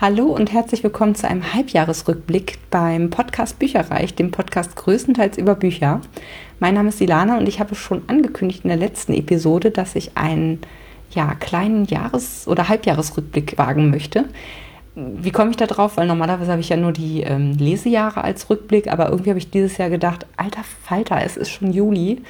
Hallo und herzlich willkommen zu einem Halbjahresrückblick beim Podcast Bücherreich, dem Podcast größtenteils über Bücher. Mein Name ist Silana und ich habe schon angekündigt in der letzten Episode, dass ich einen ja, kleinen Jahres- oder Halbjahresrückblick wagen möchte. Wie komme ich da drauf? Weil normalerweise habe ich ja nur die ähm, Lesejahre als Rückblick, aber irgendwie habe ich dieses Jahr gedacht, alter Falter, es ist schon Juli.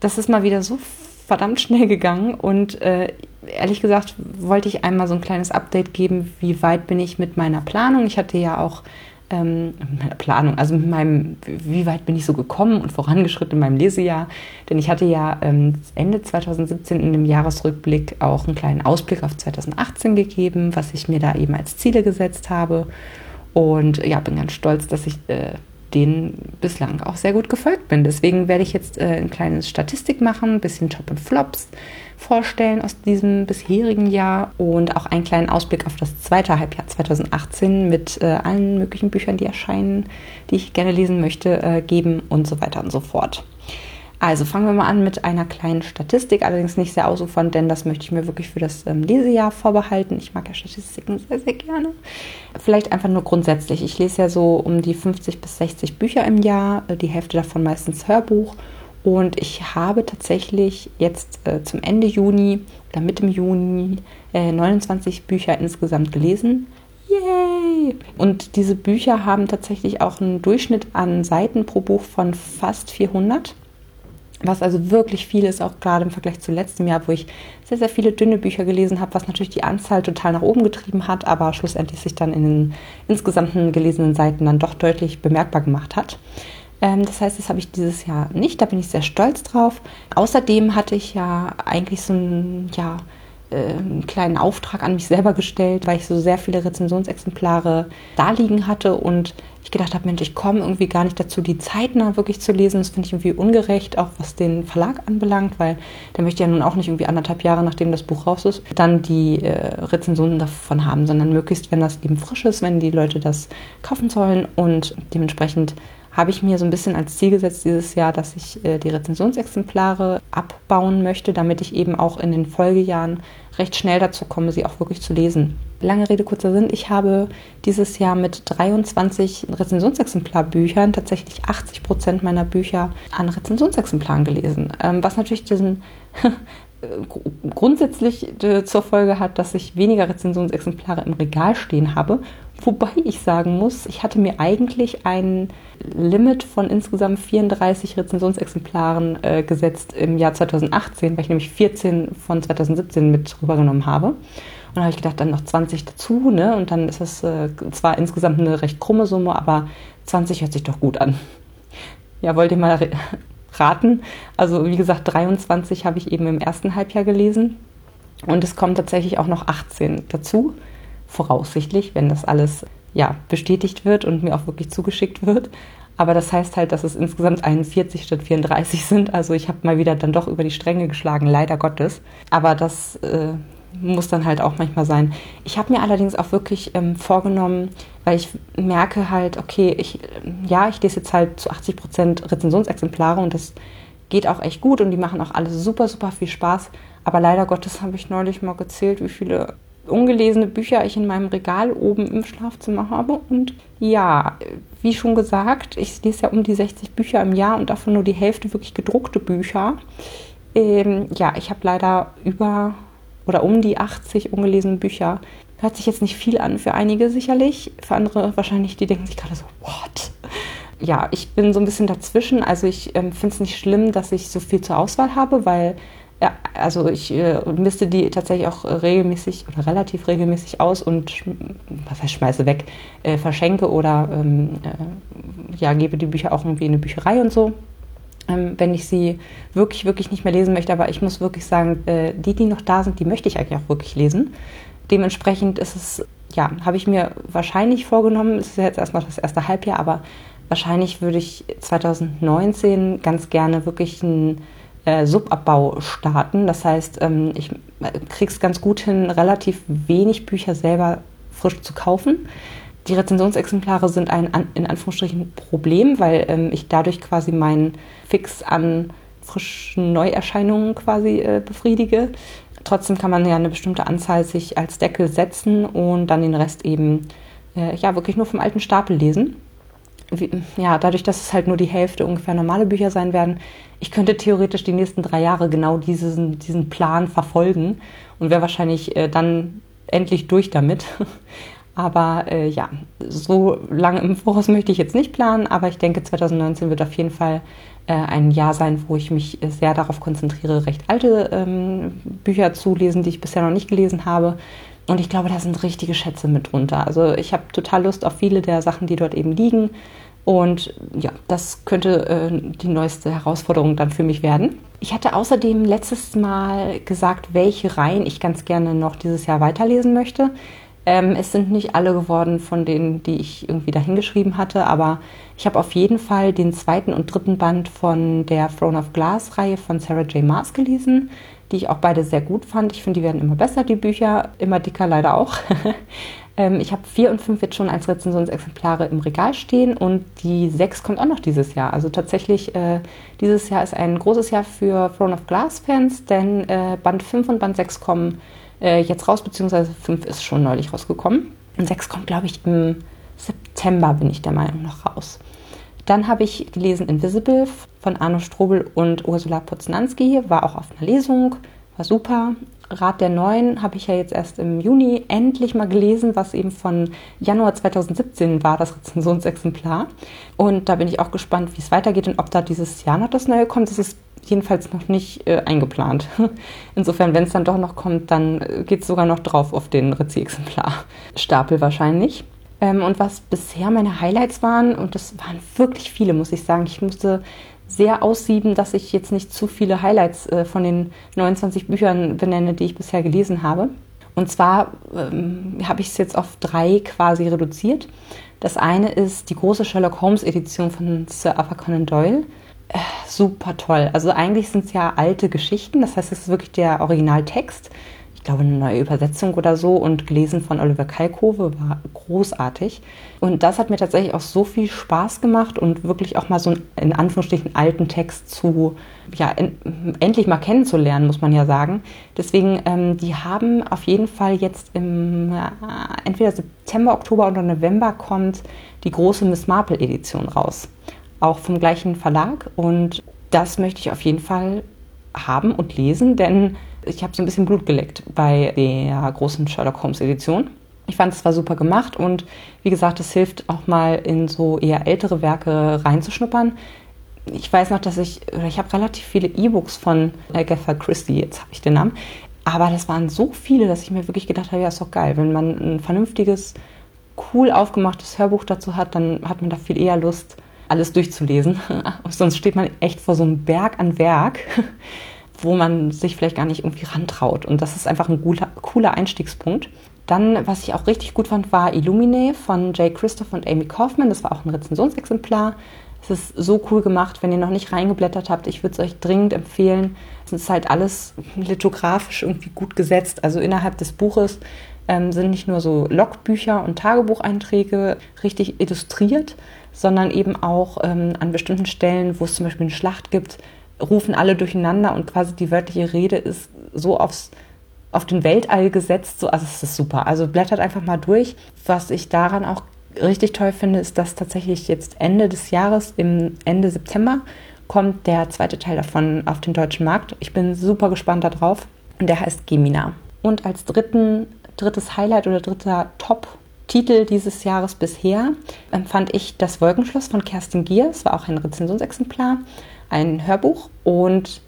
Das ist mal wieder so verdammt schnell gegangen und äh, ehrlich gesagt wollte ich einmal so ein kleines Update geben, wie weit bin ich mit meiner Planung. Ich hatte ja auch ähm, meiner Planung, also mit meinem, wie weit bin ich so gekommen und vorangeschritten in meinem Lesejahr. Denn ich hatte ja ähm, Ende 2017 in dem Jahresrückblick auch einen kleinen Ausblick auf 2018 gegeben, was ich mir da eben als Ziele gesetzt habe. Und ja, bin ganz stolz, dass ich äh, denen bislang auch sehr gut gefolgt bin. Deswegen werde ich jetzt äh, ein kleines Statistik machen, ein bisschen Top und Flops vorstellen aus diesem bisherigen Jahr und auch einen kleinen Ausblick auf das zweite Halbjahr 2018 mit äh, allen möglichen Büchern, die erscheinen, die ich gerne lesen möchte, äh, geben und so weiter und so fort. Also fangen wir mal an mit einer kleinen Statistik, allerdings nicht sehr ausufernd, denn das möchte ich mir wirklich für das ähm, Lesejahr vorbehalten. Ich mag ja Statistiken sehr, sehr gerne. Vielleicht einfach nur grundsätzlich. Ich lese ja so um die 50 bis 60 Bücher im Jahr, äh, die Hälfte davon meistens Hörbuch. Und ich habe tatsächlich jetzt äh, zum Ende Juni oder Mitte Juni äh, 29 Bücher insgesamt gelesen. Yay! Und diese Bücher haben tatsächlich auch einen Durchschnitt an Seiten pro Buch von fast 400 was also wirklich viel ist, auch gerade im Vergleich zu letztem Jahr, wo ich sehr, sehr viele dünne Bücher gelesen habe, was natürlich die Anzahl total nach oben getrieben hat, aber schlussendlich sich dann in den insgesamten gelesenen Seiten dann doch deutlich bemerkbar gemacht hat. Ähm, das heißt, das habe ich dieses Jahr nicht, da bin ich sehr stolz drauf. Außerdem hatte ich ja eigentlich so ein, ja, einen kleinen Auftrag an mich selber gestellt, weil ich so sehr viele Rezensionsexemplare da liegen hatte und ich gedacht habe, Mensch, ich komme irgendwie gar nicht dazu, die zeitnah wirklich zu lesen. Das finde ich irgendwie ungerecht, auch was den Verlag anbelangt, weil der möchte ja nun auch nicht irgendwie anderthalb Jahre, nachdem das Buch raus ist, dann die äh, Rezensionen davon haben, sondern möglichst, wenn das eben frisch ist, wenn die Leute das kaufen sollen und dementsprechend habe ich mir so ein bisschen als Ziel gesetzt dieses Jahr, dass ich äh, die Rezensionsexemplare abbauen möchte, damit ich eben auch in den Folgejahren recht schnell dazu komme, sie auch wirklich zu lesen. Lange Rede, kurzer Sinn. Ich habe dieses Jahr mit 23 Rezensionsexemplarbüchern tatsächlich 80 Prozent meiner Bücher an Rezensionsexemplaren gelesen. Ähm, was natürlich diesen grundsätzlich äh, zur Folge hat, dass ich weniger Rezensionsexemplare im Regal stehen habe. Wobei ich sagen muss, ich hatte mir eigentlich ein Limit von insgesamt 34 Rezensionsexemplaren äh, gesetzt im Jahr 2018, weil ich nämlich 14 von 2017 mit rübergenommen habe. Und da habe ich gedacht, dann noch 20 dazu, ne? Und dann ist das äh, zwar insgesamt eine recht krumme Summe, aber 20 hört sich doch gut an. Ja, wollt ihr mal raten. Also wie gesagt, 23 habe ich eben im ersten Halbjahr gelesen. Und es kommen tatsächlich auch noch 18 dazu, voraussichtlich, wenn das alles ja, bestätigt wird und mir auch wirklich zugeschickt wird. Aber das heißt halt, dass es insgesamt 41 statt 34 sind. Also ich habe mal wieder dann doch über die Stränge geschlagen, leider Gottes. Aber das äh, muss dann halt auch manchmal sein. Ich habe mir allerdings auch wirklich ähm, vorgenommen, weil ich merke halt, okay, ich, ja, ich lese jetzt halt zu 80 Prozent Rezensionsexemplare und das geht auch echt gut und die machen auch alle super, super viel Spaß. Aber leider Gottes habe ich neulich mal gezählt, wie viele ungelesene Bücher ich in meinem Regal oben im Schlafzimmer habe. Und ja, wie schon gesagt, ich lese ja um die 60 Bücher im Jahr und davon nur die Hälfte wirklich gedruckte Bücher. Ähm, ja, ich habe leider über oder um die 80 ungelesene Bücher. Hört sich jetzt nicht viel an für einige sicherlich, für andere wahrscheinlich, die denken sich gerade so, what? Ja, ich bin so ein bisschen dazwischen. Also ich ähm, finde es nicht schlimm, dass ich so viel zur Auswahl habe, weil ja, also ich äh, misste die tatsächlich auch regelmäßig oder relativ regelmäßig aus und was heißt schmeiße weg, äh, verschenke oder ähm, äh, ja, gebe die Bücher auch irgendwie in eine Bücherei und so ähm, wenn ich sie wirklich, wirklich nicht mehr lesen möchte. Aber ich muss wirklich sagen, äh, die, die noch da sind, die möchte ich eigentlich auch wirklich lesen. Dementsprechend ist es, ja, habe ich mir wahrscheinlich vorgenommen, es ist jetzt erst noch das erste Halbjahr, aber wahrscheinlich würde ich 2019 ganz gerne wirklich einen äh, Subabbau starten. Das heißt, ähm, ich kriege es ganz gut hin, relativ wenig Bücher selber frisch zu kaufen die Rezensionsexemplare sind ein in Anführungsstrichen Problem, weil ähm, ich dadurch quasi meinen Fix an frischen Neuerscheinungen quasi äh, befriedige. Trotzdem kann man ja eine bestimmte Anzahl sich als Deckel setzen und dann den Rest eben äh, ja wirklich nur vom alten Stapel lesen. Wie, ja, dadurch, dass es halt nur die Hälfte ungefähr normale Bücher sein werden, ich könnte theoretisch die nächsten drei Jahre genau diesen, diesen Plan verfolgen und wäre wahrscheinlich äh, dann endlich durch damit. Aber äh, ja, so lange im Voraus möchte ich jetzt nicht planen, aber ich denke, 2019 wird auf jeden Fall äh, ein Jahr sein, wo ich mich sehr darauf konzentriere, recht alte ähm, Bücher zu lesen, die ich bisher noch nicht gelesen habe. Und ich glaube, da sind richtige Schätze mit drunter. Also ich habe total Lust auf viele der Sachen, die dort eben liegen. Und ja, das könnte äh, die neueste Herausforderung dann für mich werden. Ich hatte außerdem letztes Mal gesagt, welche Reihen ich ganz gerne noch dieses Jahr weiterlesen möchte. Ähm, es sind nicht alle geworden von denen, die ich irgendwie dahingeschrieben hatte, aber ich habe auf jeden Fall den zweiten und dritten Band von der Throne of Glass Reihe von Sarah J. Maas gelesen, die ich auch beide sehr gut fand. Ich finde, die werden immer besser, die Bücher, immer dicker leider auch. ähm, ich habe vier und fünf jetzt schon als Rezensionsexemplare im Regal stehen und die sechs kommt auch noch dieses Jahr. Also tatsächlich, äh, dieses Jahr ist ein großes Jahr für Throne of Glass Fans, denn äh, Band 5 und Band 6 kommen äh, jetzt raus, beziehungsweise 5 ist schon neulich rausgekommen. Und 6 kommt, glaube ich, im September, bin ich der Meinung, noch raus. Dann habe ich gelesen Invisible von Arno Strobel und Ursula Poznanski, war auch auf einer Lesung, war super. Rat der Neuen habe ich ja jetzt erst im Juni endlich mal gelesen, was eben von Januar 2017 war, das Rezensionsexemplar. Und da bin ich auch gespannt, wie es weitergeht und ob da dieses Jahr noch das Neue kommt. Das ist jedenfalls noch nicht äh, eingeplant. Insofern, wenn es dann doch noch kommt, dann äh, geht es sogar noch drauf auf den Rezi-Exemplar-Stapel wahrscheinlich. Ähm, und was bisher meine Highlights waren, und das waren wirklich viele, muss ich sagen, ich musste sehr aussieben, dass ich jetzt nicht zu viele Highlights äh, von den 29 Büchern benenne, die ich bisher gelesen habe. Und zwar ähm, habe ich es jetzt auf drei quasi reduziert. Das eine ist die große Sherlock Holmes Edition von Sir Arthur Conan Doyle super toll. Also eigentlich sind es ja alte Geschichten, das heißt, es ist wirklich der Originaltext. Ich glaube, eine neue Übersetzung oder so und gelesen von Oliver Kalkove war großartig. Und das hat mir tatsächlich auch so viel Spaß gemacht und wirklich auch mal so einen, in Anführungsstrichen alten Text zu, ja, en, endlich mal kennenzulernen, muss man ja sagen. Deswegen, ähm, die haben auf jeden Fall jetzt im äh, entweder September, Oktober oder November kommt die große Miss Marple Edition raus auch vom gleichen Verlag. Und das möchte ich auf jeden Fall haben und lesen, denn ich habe so ein bisschen Blut geleckt bei der großen Sherlock Holmes Edition. Ich fand, es war super gemacht und wie gesagt, es hilft auch mal in so eher ältere Werke reinzuschnuppern. Ich weiß noch, dass ich, oder ich habe relativ viele E-Books von Agatha Christie, jetzt habe ich den Namen, aber das waren so viele, dass ich mir wirklich gedacht habe, ja, ist doch geil. Wenn man ein vernünftiges, cool aufgemachtes Hörbuch dazu hat, dann hat man da viel eher Lust, alles durchzulesen. Sonst steht man echt vor so einem Berg an Werk, wo man sich vielleicht gar nicht irgendwie rantraut. Und das ist einfach ein guter, cooler Einstiegspunkt. Dann, was ich auch richtig gut fand, war Illumine von Jay Christoph und Amy Kaufman. Das war auch ein Rezensionsexemplar. Es ist so cool gemacht, wenn ihr noch nicht reingeblättert habt. Ich würde es euch dringend empfehlen. Es ist halt alles lithografisch irgendwie gut gesetzt. Also innerhalb des Buches ähm, sind nicht nur so Logbücher und Tagebucheinträge richtig illustriert, sondern eben auch ähm, an bestimmten Stellen, wo es zum Beispiel eine Schlacht gibt, rufen alle durcheinander und quasi die wörtliche Rede ist so aufs, auf den Weltall gesetzt. So, also es ist super. Also blättert einfach mal durch. Was ich daran auch richtig toll finde, ist, dass tatsächlich jetzt Ende des Jahres, im Ende September, kommt der zweite Teil davon auf den deutschen Markt. Ich bin super gespannt darauf. Und der heißt Gemina. Und als dritten, drittes Highlight oder dritter Top Titel dieses Jahres bisher empfand ich Das Wolkenschloss von Kerstin Gier. Es war auch ein Rezensionsexemplar, ein Hörbuch. Und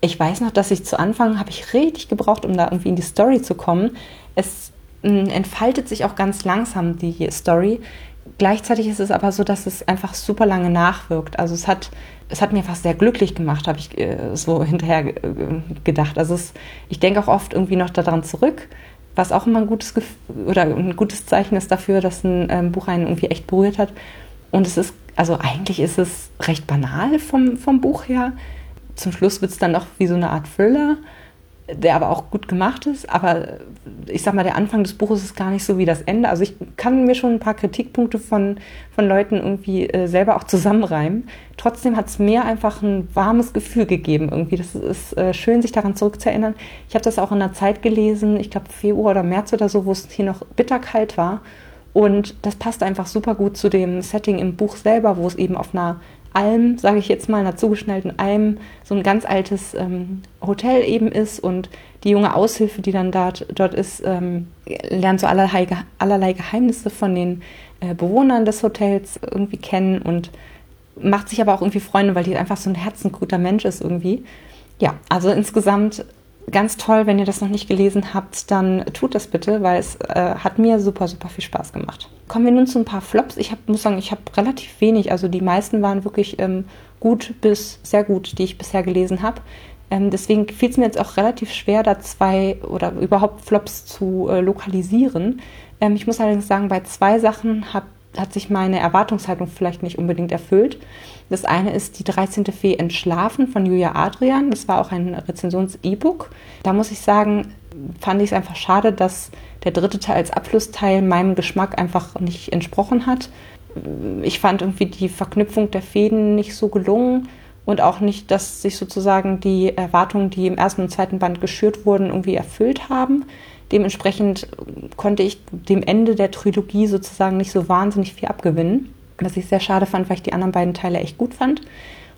ich weiß noch, dass ich zu Anfang habe ich richtig gebraucht, um da irgendwie in die Story zu kommen. Es hm, entfaltet sich auch ganz langsam die Story. Gleichzeitig ist es aber so, dass es einfach super lange nachwirkt. Also es hat, es hat mir fast sehr glücklich gemacht, habe ich äh, so hinterher äh, gedacht. Also es, ich denke auch oft irgendwie noch daran zurück was auch immer ein gutes oder ein gutes Zeichen ist dafür, dass ein ähm, Buch einen irgendwie echt berührt hat. Und es ist, also eigentlich ist es recht banal vom, vom Buch her. Zum Schluss wird es dann noch wie so eine Art Thriller. Der aber auch gut gemacht ist. Aber ich sag mal, der Anfang des Buches ist gar nicht so wie das Ende. Also ich kann mir schon ein paar Kritikpunkte von, von Leuten irgendwie äh, selber auch zusammenreimen. Trotzdem hat es mir einfach ein warmes Gefühl gegeben irgendwie. Das ist äh, schön, sich daran zurückzuerinnern. Ich habe das auch in der Zeit gelesen, ich glaube Februar oder März oder so, wo es hier noch bitterkalt war. Und das passt einfach super gut zu dem Setting im Buch selber, wo es eben auf einer Alm, sage ich jetzt mal, einer zugeschnellten Alm, so ein ganz altes ähm, Hotel eben ist und die junge Aushilfe, die dann dort, dort ist, ähm, lernt so allerlei, allerlei Geheimnisse von den äh, Bewohnern des Hotels irgendwie kennen und macht sich aber auch irgendwie Freunde, weil die einfach so ein herzensguter Mensch ist irgendwie. Ja, also insgesamt ganz toll. Wenn ihr das noch nicht gelesen habt, dann tut das bitte, weil es äh, hat mir super, super viel Spaß gemacht. Kommen wir nun zu ein paar Flops. Ich hab, muss sagen, ich habe relativ wenig. Also die meisten waren wirklich ähm, gut bis sehr gut, die ich bisher gelesen habe. Ähm, deswegen fiel es mir jetzt auch relativ schwer, da zwei oder überhaupt Flops zu äh, lokalisieren. Ähm, ich muss allerdings sagen, bei zwei Sachen hab, hat sich meine Erwartungshaltung vielleicht nicht unbedingt erfüllt. Das eine ist die 13. Fee Entschlafen von Julia Adrian. Das war auch ein Rezensions-E-Book. Da muss ich sagen, fand ich es einfach schade, dass der dritte Teil als Abschlussteil meinem Geschmack einfach nicht entsprochen hat. Ich fand irgendwie die Verknüpfung der Fäden nicht so gelungen und auch nicht, dass sich sozusagen die Erwartungen, die im ersten und zweiten Band geschürt wurden, irgendwie erfüllt haben. Dementsprechend konnte ich dem Ende der Trilogie sozusagen nicht so wahnsinnig viel abgewinnen was ich sehr schade fand, weil ich die anderen beiden Teile echt gut fand.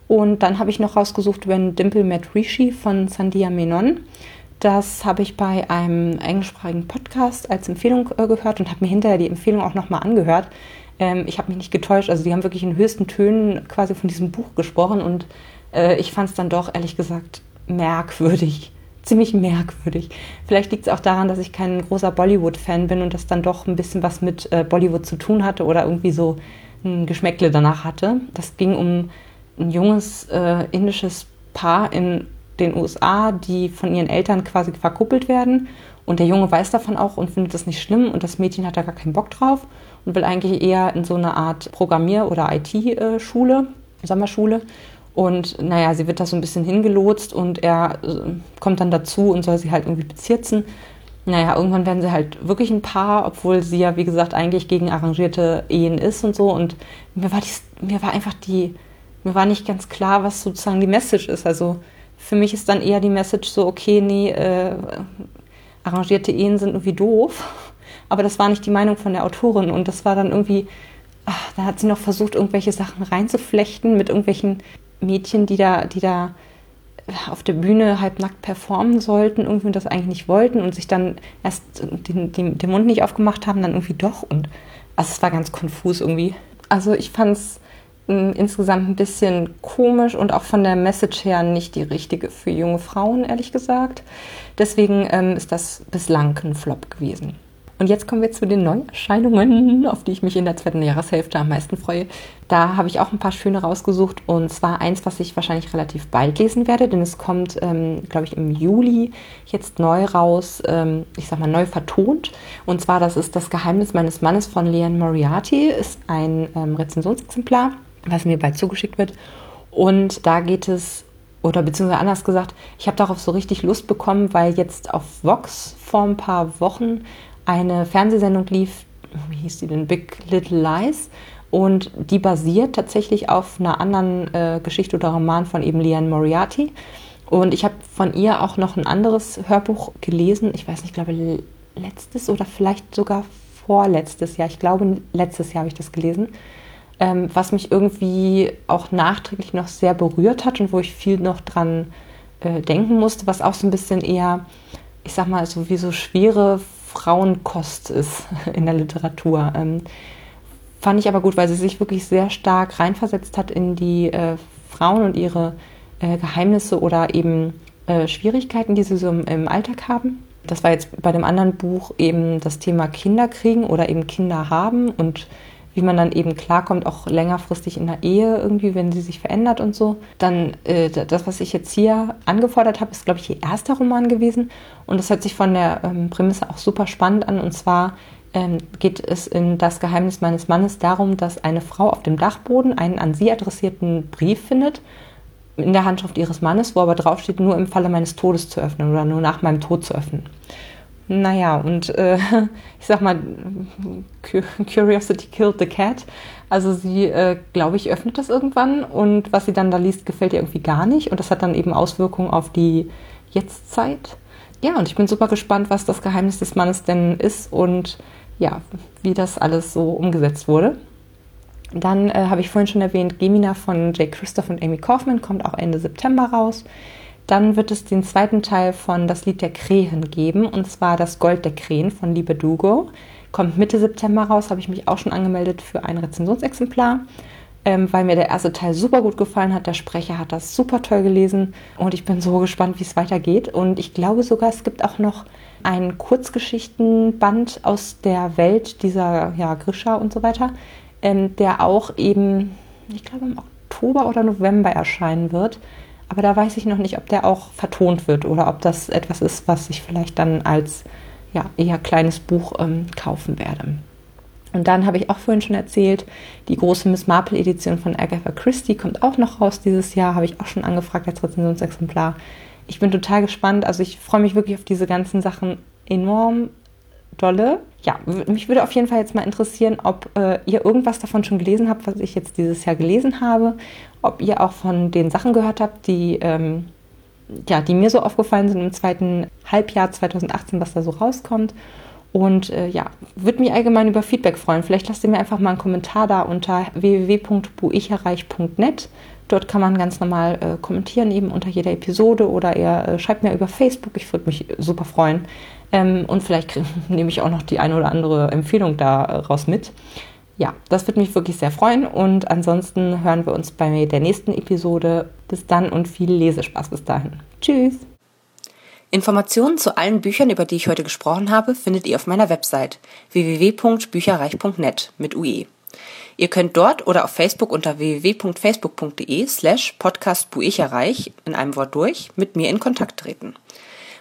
Und dann habe ich noch rausgesucht When Dimple Met Rishi von Sandia Menon. Das habe ich bei einem englischsprachigen Podcast als Empfehlung äh, gehört und habe mir hinterher die Empfehlung auch nochmal angehört. Ähm, ich habe mich nicht getäuscht, also die haben wirklich in höchsten Tönen quasi von diesem Buch gesprochen und äh, ich fand es dann doch ehrlich gesagt merkwürdig. Ziemlich merkwürdig. Vielleicht liegt es auch daran, dass ich kein großer Bollywood-Fan bin und das dann doch ein bisschen was mit äh, Bollywood zu tun hatte oder irgendwie so ein Geschmäckle danach hatte. Das ging um ein junges äh, indisches Paar in den USA, die von ihren Eltern quasi verkuppelt werden. Und der Junge weiß davon auch und findet das nicht schlimm und das Mädchen hat da gar keinen Bock drauf und will eigentlich eher in so eine Art Programmier- oder IT-Schule, Sommerschule. Und naja, sie wird da so ein bisschen hingelotst und er äh, kommt dann dazu und soll sie halt irgendwie bezirzen naja, irgendwann werden sie halt wirklich ein Paar, obwohl sie ja, wie gesagt, eigentlich gegen arrangierte Ehen ist und so. Und mir war, dies, mir war einfach die, mir war nicht ganz klar, was sozusagen die Message ist. Also für mich ist dann eher die Message so, okay, nee, äh, arrangierte Ehen sind irgendwie doof. Aber das war nicht die Meinung von der Autorin. Und das war dann irgendwie, ach, da hat sie noch versucht, irgendwelche Sachen reinzuflechten mit irgendwelchen Mädchen, die da, die da auf der Bühne halbnackt performen sollten, irgendwie das eigentlich nicht wollten und sich dann erst den, den, den Mund nicht aufgemacht haben, dann irgendwie doch. Und also es war ganz konfus irgendwie. Also ich fand es hm, insgesamt ein bisschen komisch und auch von der Message her nicht die richtige für junge Frauen, ehrlich gesagt. Deswegen ähm, ist das bislang ein Flop gewesen. Und jetzt kommen wir zu den Neuerscheinungen, auf die ich mich in der zweiten Jahreshälfte am meisten freue. Da habe ich auch ein paar schöne rausgesucht und zwar eins, was ich wahrscheinlich relativ bald lesen werde, denn es kommt, ähm, glaube ich, im Juli jetzt neu raus, ähm, ich sag mal neu vertont. Und zwar, das ist Das Geheimnis meines Mannes von Leanne Moriarty, ist ein ähm, Rezensionsexemplar, was mir bald zugeschickt wird. Und da geht es oder beziehungsweise anders gesagt, ich habe darauf so richtig Lust bekommen, weil jetzt auf Vox vor ein paar Wochen eine Fernsehsendung lief, wie hieß die denn, Big Little Lies. Und die basiert tatsächlich auf einer anderen äh, Geschichte oder Roman von eben Leanne Moriarty. Und ich habe von ihr auch noch ein anderes Hörbuch gelesen. Ich weiß nicht, ich glaube letztes oder vielleicht sogar vorletztes Jahr. Ich glaube, letztes Jahr habe ich das gelesen. Ähm, was mich irgendwie auch nachträglich noch sehr berührt hat und wo ich viel noch dran äh, denken musste, was auch so ein bisschen eher, ich sag mal, so wie so schwere Frauenkost ist in der Literatur. Ähm, fand ich aber gut, weil sie sich wirklich sehr stark reinversetzt hat in die äh, Frauen und ihre äh, Geheimnisse oder eben äh, Schwierigkeiten, die sie so im, im, Alltag haben. Das war jetzt bei dem anderen Buch eben das Thema Kinder kriegen oder eben Kinder haben und wie man dann eben klarkommt, auch längerfristig in der Ehe irgendwie, wenn sie sich verändert und so. Dann äh, das, was ich jetzt hier angefordert habe, ist, glaube ich, ihr erster Roman gewesen. Und das hört sich von der ähm, Prämisse auch super spannend an. Und zwar ähm, geht es in Das Geheimnis meines Mannes darum, dass eine Frau auf dem Dachboden einen an sie adressierten Brief findet in der Handschrift ihres Mannes, wo aber draufsteht, nur im Falle meines Todes zu öffnen oder nur nach meinem Tod zu öffnen. Naja, und äh, ich sag mal, Curiosity killed the cat. Also sie, äh, glaube ich, öffnet das irgendwann und was sie dann da liest, gefällt ihr irgendwie gar nicht. Und das hat dann eben Auswirkungen auf die Jetztzeit. Ja, und ich bin super gespannt, was das Geheimnis des Mannes denn ist und ja, wie das alles so umgesetzt wurde. Dann äh, habe ich vorhin schon erwähnt, Gemina von Jay Christoph und Amy Kaufman kommt auch Ende September raus. Dann wird es den zweiten Teil von Das Lied der Krähen geben, und zwar Das Gold der Krähen von Liebe Dugo. Kommt Mitte September raus, habe ich mich auch schon angemeldet für ein Rezensionsexemplar, ähm, weil mir der erste Teil super gut gefallen hat. Der Sprecher hat das super toll gelesen und ich bin so gespannt, wie es weitergeht. Und ich glaube sogar, es gibt auch noch einen Kurzgeschichtenband aus der Welt dieser ja, Grisha und so weiter, ähm, der auch eben, ich glaube, im Oktober oder November erscheinen wird. Aber da weiß ich noch nicht, ob der auch vertont wird oder ob das etwas ist, was ich vielleicht dann als ja, eher kleines Buch ähm, kaufen werde. Und dann habe ich auch vorhin schon erzählt, die große Miss Marple Edition von Agatha Christie kommt auch noch raus dieses Jahr, habe ich auch schon angefragt als Rezensionsexemplar. Ich bin total gespannt, also ich freue mich wirklich auf diese ganzen Sachen enorm dolle. Ja, mich würde auf jeden Fall jetzt mal interessieren, ob äh, ihr irgendwas davon schon gelesen habt, was ich jetzt dieses Jahr gelesen habe. Ob ihr auch von den Sachen gehört habt, die, ähm, ja, die mir so aufgefallen sind im zweiten Halbjahr 2018, was da so rauskommt. Und äh, ja, würde mich allgemein über Feedback freuen. Vielleicht lasst ihr mir einfach mal einen Kommentar da unter www.buicherreich.net. Dort kann man ganz normal äh, kommentieren, eben unter jeder Episode oder ihr äh, schreibt mir über Facebook. Ich würde mich super freuen. Ähm, und vielleicht nehme ich auch noch die eine oder andere Empfehlung daraus mit. Ja, das würde mich wirklich sehr freuen. Und ansonsten hören wir uns bei der nächsten Episode. Bis dann und viel Lesespaß bis dahin. Tschüss. Informationen zu allen Büchern, über die ich heute gesprochen habe, findet ihr auf meiner Website www.bücherreich.net mit UE. Ihr könnt dort oder auf Facebook unter www.facebook.de slash podcastbuicherreich in einem Wort durch mit mir in Kontakt treten.